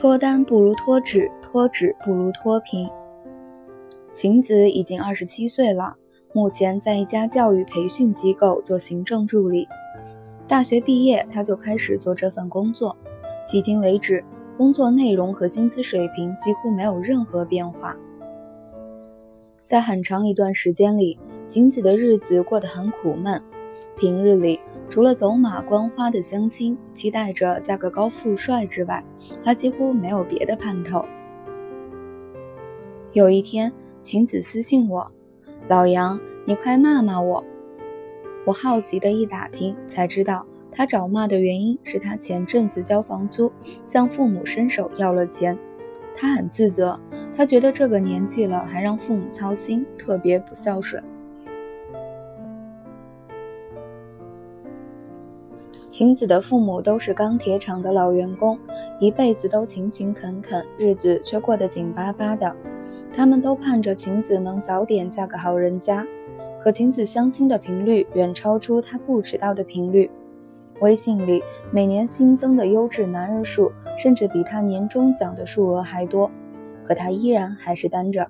脱单不如脱脂，脱脂不如脱贫。晴子已经二十七岁了，目前在一家教育培训机构做行政助理。大学毕业，他就开始做这份工作，迄今为止，工作内容和薪资水平几乎没有任何变化。在很长一段时间里，晴子的日子过得很苦闷。平日里，除了走马观花的相亲，期待着嫁个高富帅之外，他几乎没有别的盼头。有一天，晴子私信我：“老杨，你快骂骂我。”我好奇的一打听，才知道他找骂的原因是他前阵子交房租，向父母伸手要了钱，他很自责，他觉得这个年纪了还让父母操心，特别不孝顺。晴子的父母都是钢铁厂的老员工，一辈子都勤勤恳恳，日子却过得紧巴巴的。他们都盼着晴子能早点嫁个好人家，可晴子相亲的频率远超出他不知道的频率。微信里每年新增的优质男人数，甚至比他年终奖的数额还多，可他依然还是单着。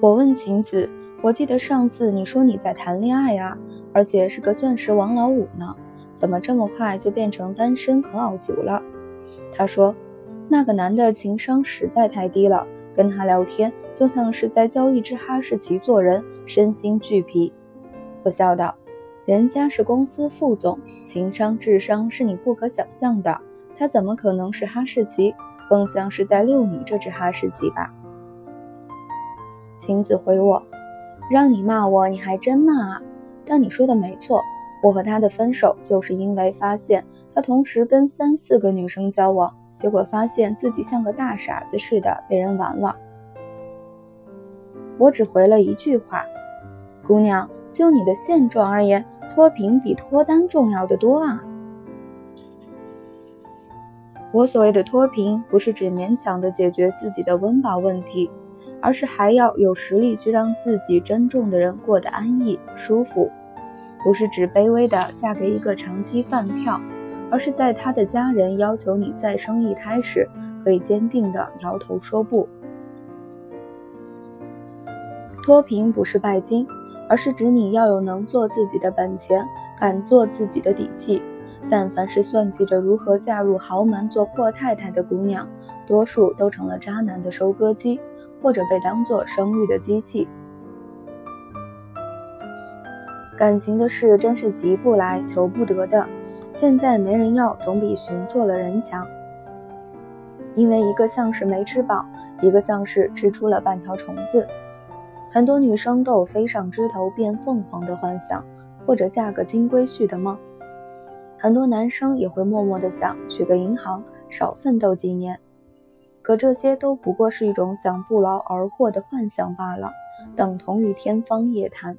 我问晴子。我记得上次你说你在谈恋爱啊，而且是个钻石王老五呢，怎么这么快就变成单身啃老族了？他说，那个男的情商实在太低了，跟他聊天就像是在教一只哈士奇做人，身心俱疲。我笑道，人家是公司副总，情商智商是你不可想象的，他怎么可能是哈士奇？更像是在遛你这只哈士奇吧？晴子回我。让你骂我，你还真骂啊！但你说的没错，我和他的分手就是因为发现他同时跟三四个女生交往，结果发现自己像个大傻子似的被人玩了。我只回了一句话：“姑娘，就你的现状而言，脱贫比脱单重要的多啊！”我所谓的脱贫，不是指勉强的解决自己的温饱问题。而是还要有实力去让自己珍重的人过得安逸舒服，不是指卑微的嫁给一个长期饭票，而是在他的家人要求你再生一胎时，可以坚定的摇头说不。脱贫不是拜金，而是指你要有能做自己的本钱，敢做自己的底气。但凡是算计着如何嫁入豪门做阔太太的姑娘，多数都成了渣男的收割机。或者被当作生育的机器。感情的事真是急不来、求不得的。现在没人要，总比寻错了人强。因为一个像是没吃饱，一个像是吃出了半条虫子。很多女生都有飞上枝头变凤凰的幻想，或者嫁个金龟婿的梦。很多男生也会默默的想娶个银行，少奋斗几年。可这些都不过是一种想不劳而获的幻想罢了，等同于天方夜谭。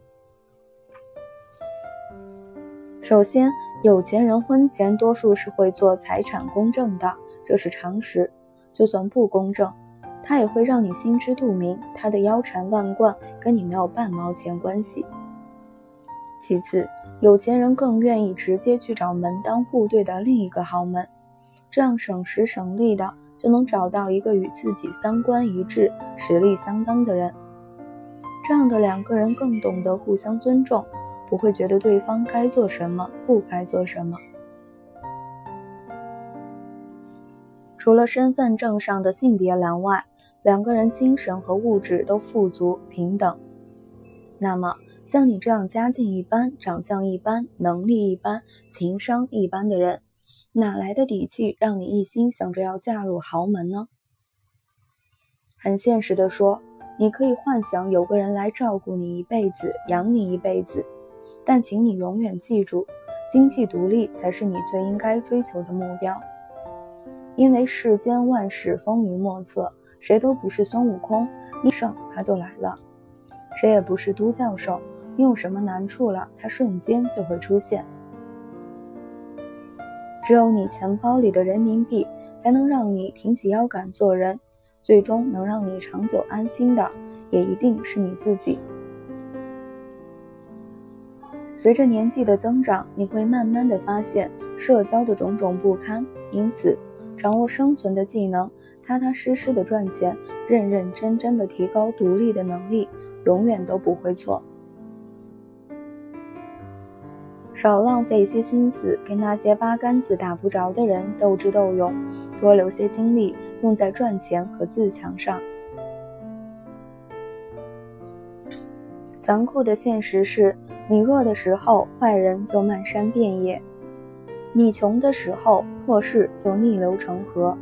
首先，有钱人婚前多数是会做财产公证的，这是常识。就算不公证，他也会让你心知肚明，他的腰缠万贯跟你没有半毛钱关系。其次，有钱人更愿意直接去找门当户对的另一个豪门，这样省时省力的。就能找到一个与自己三观一致、实力相当的人，这样的两个人更懂得互相尊重，不会觉得对方该做什么、不该做什么。除了身份证上的性别栏外，两个人精神和物质都富足平等。那么，像你这样家境一般、长相一般、能力一般、情商一般的人。哪来的底气让你一心想着要嫁入豪门呢？很现实的说，你可以幻想有个人来照顾你一辈子，养你一辈子，但请你永远记住，经济独立才是你最应该追求的目标。因为世间万事风云莫测，谁都不是孙悟空，一胜他就来了；谁也不是都教授，你有什么难处了，他瞬间就会出现。只有你钱包里的人民币，才能让你挺起腰杆做人。最终能让你长久安心的，也一定是你自己。随着年纪的增长，你会慢慢的发现社交的种种不堪，因此，掌握生存的技能，踏踏实实的赚钱，认认真真的提高独立的能力，永远都不会错。少浪费些心思跟那些八竿子打不着的人斗智斗勇，多留些精力用在赚钱和自强上。残酷的现实是，你弱的时候，坏人就漫山遍野；你穷的时候，破事就逆流成河。